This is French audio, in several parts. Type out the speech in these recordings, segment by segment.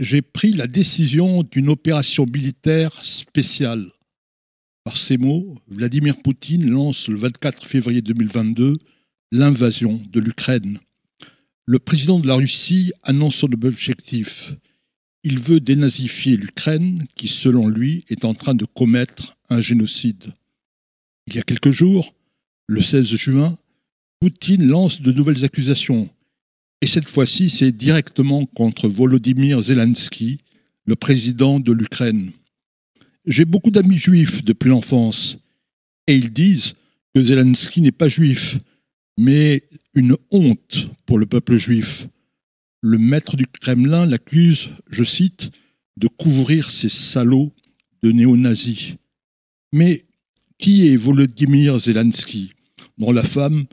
J'ai pris la décision d'une opération militaire spéciale. Par ces mots, Vladimir Poutine lance le 24 février 2022 l'invasion de l'Ukraine. Le président de la Russie annonce son objectif. Il veut dénazifier l'Ukraine qui, selon lui, est en train de commettre un génocide. Il y a quelques jours, le 16 juin, Poutine lance de nouvelles accusations. Et cette fois-ci, c'est directement contre Volodymyr Zelensky, le président de l'Ukraine. J'ai beaucoup d'amis juifs depuis l'enfance, et ils disent que Zelensky n'est pas juif, mais une honte pour le peuple juif. Le maître du Kremlin l'accuse, je cite, de couvrir ces salauds de néo-nazis. Mais qui est Volodymyr Zelensky, dont la femme,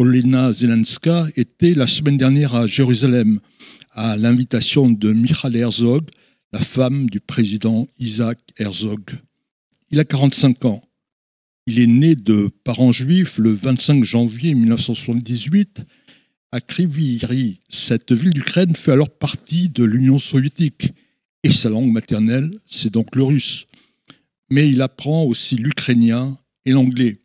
Olena Zelenska, était la semaine dernière à Jérusalem, à l'invitation de Michal Herzog, la femme du président Isaac Herzog. Il a 45 ans. Il est né de parents juifs le 25 janvier 1978 à Kriviri. Cette ville d'Ukraine fait alors partie de l'Union soviétique et sa langue maternelle, c'est donc le russe. Mais il apprend aussi l'ukrainien et l'anglais.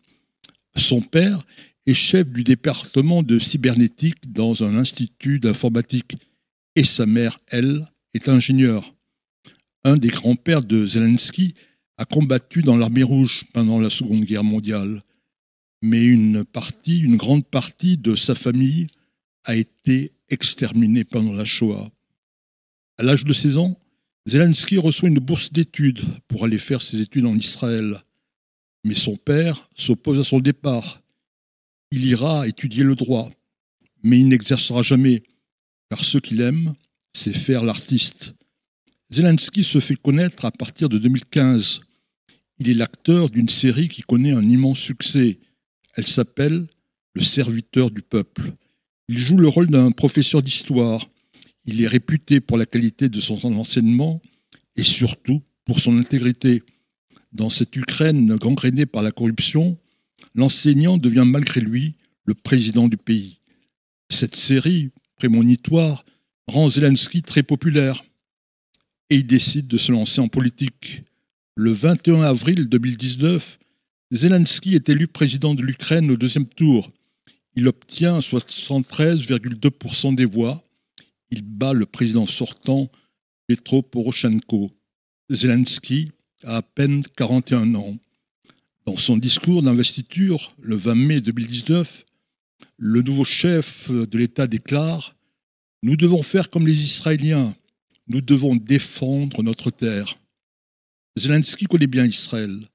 Son père est chef du département de cybernétique dans un institut d'informatique et sa mère, elle, est ingénieure. Un des grands-pères de Zelensky a combattu dans l'armée rouge pendant la Seconde Guerre mondiale, mais une partie, une grande partie de sa famille a été exterminée pendant la Shoah. À l'âge de 16 ans, Zelensky reçoit une bourse d'études pour aller faire ses études en Israël. Mais son père s'oppose à son départ. Il ira étudier le droit, mais il n'exercera jamais, car ce qu'il aime, c'est faire l'artiste. Zelensky se fait connaître à partir de 2015. Il est l'acteur d'une série qui connaît un immense succès. Elle s'appelle Le serviteur du peuple. Il joue le rôle d'un professeur d'histoire. Il est réputé pour la qualité de son enseignement et surtout pour son intégrité. Dans cette Ukraine gangrénée par la corruption, l'enseignant devient malgré lui le président du pays. Cette série prémonitoire rend Zelensky très populaire et il décide de se lancer en politique. Le 21 avril 2019, Zelensky est élu président de l'Ukraine au deuxième tour. Il obtient 73,2% des voix. Il bat le président sortant Petro Poroshenko. Zelensky a à peine 41 ans. Dans son discours d'investiture, le 20 mai 2019, le nouveau chef de l'État déclare Nous devons faire comme les Israéliens, nous devons défendre notre terre. Zelensky connaît bien Israël.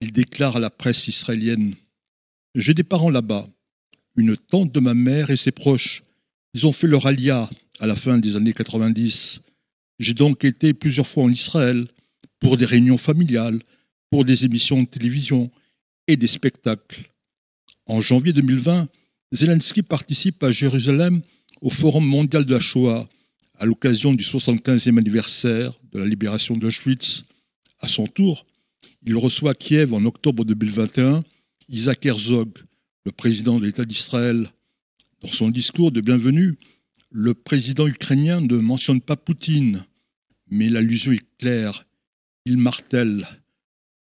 Il déclare à la presse israélienne J'ai des parents là-bas, une tante de ma mère et ses proches. Ils ont fait leur alia à la fin des années 90. J'ai donc été plusieurs fois en Israël pour des réunions familiales, pour des émissions de télévision et des spectacles. En janvier 2020, Zelensky participe à Jérusalem au Forum mondial de la Shoah à l'occasion du 75e anniversaire de la libération d'Auschwitz. À son tour, il reçoit à Kiev en octobre 2021 Isaac Herzog, le président de l'État d'Israël. Dans son discours de bienvenue, le président ukrainien ne mentionne pas Poutine, mais l'allusion est claire. Il martèle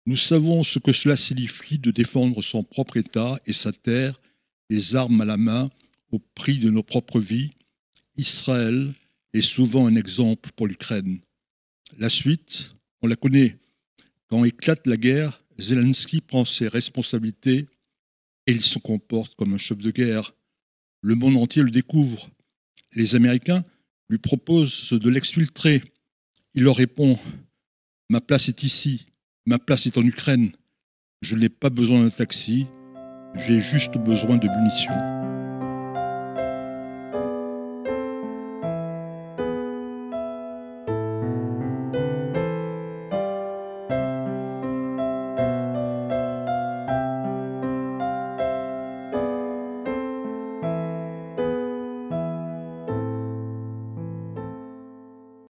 Nous savons ce que cela signifie de défendre son propre État et sa terre, les armes à la main, au prix de nos propres vies. Israël est souvent un exemple pour l'Ukraine. La suite, on la connaît. Quand éclate la guerre, Zelensky prend ses responsabilités et il se comporte comme un chef de guerre. Le monde entier le découvre. Les Américains lui proposent de l'exfiltrer. Il leur répond Ma place est ici, ma place est en Ukraine. Je n'ai pas besoin d'un taxi, j'ai juste besoin de munitions.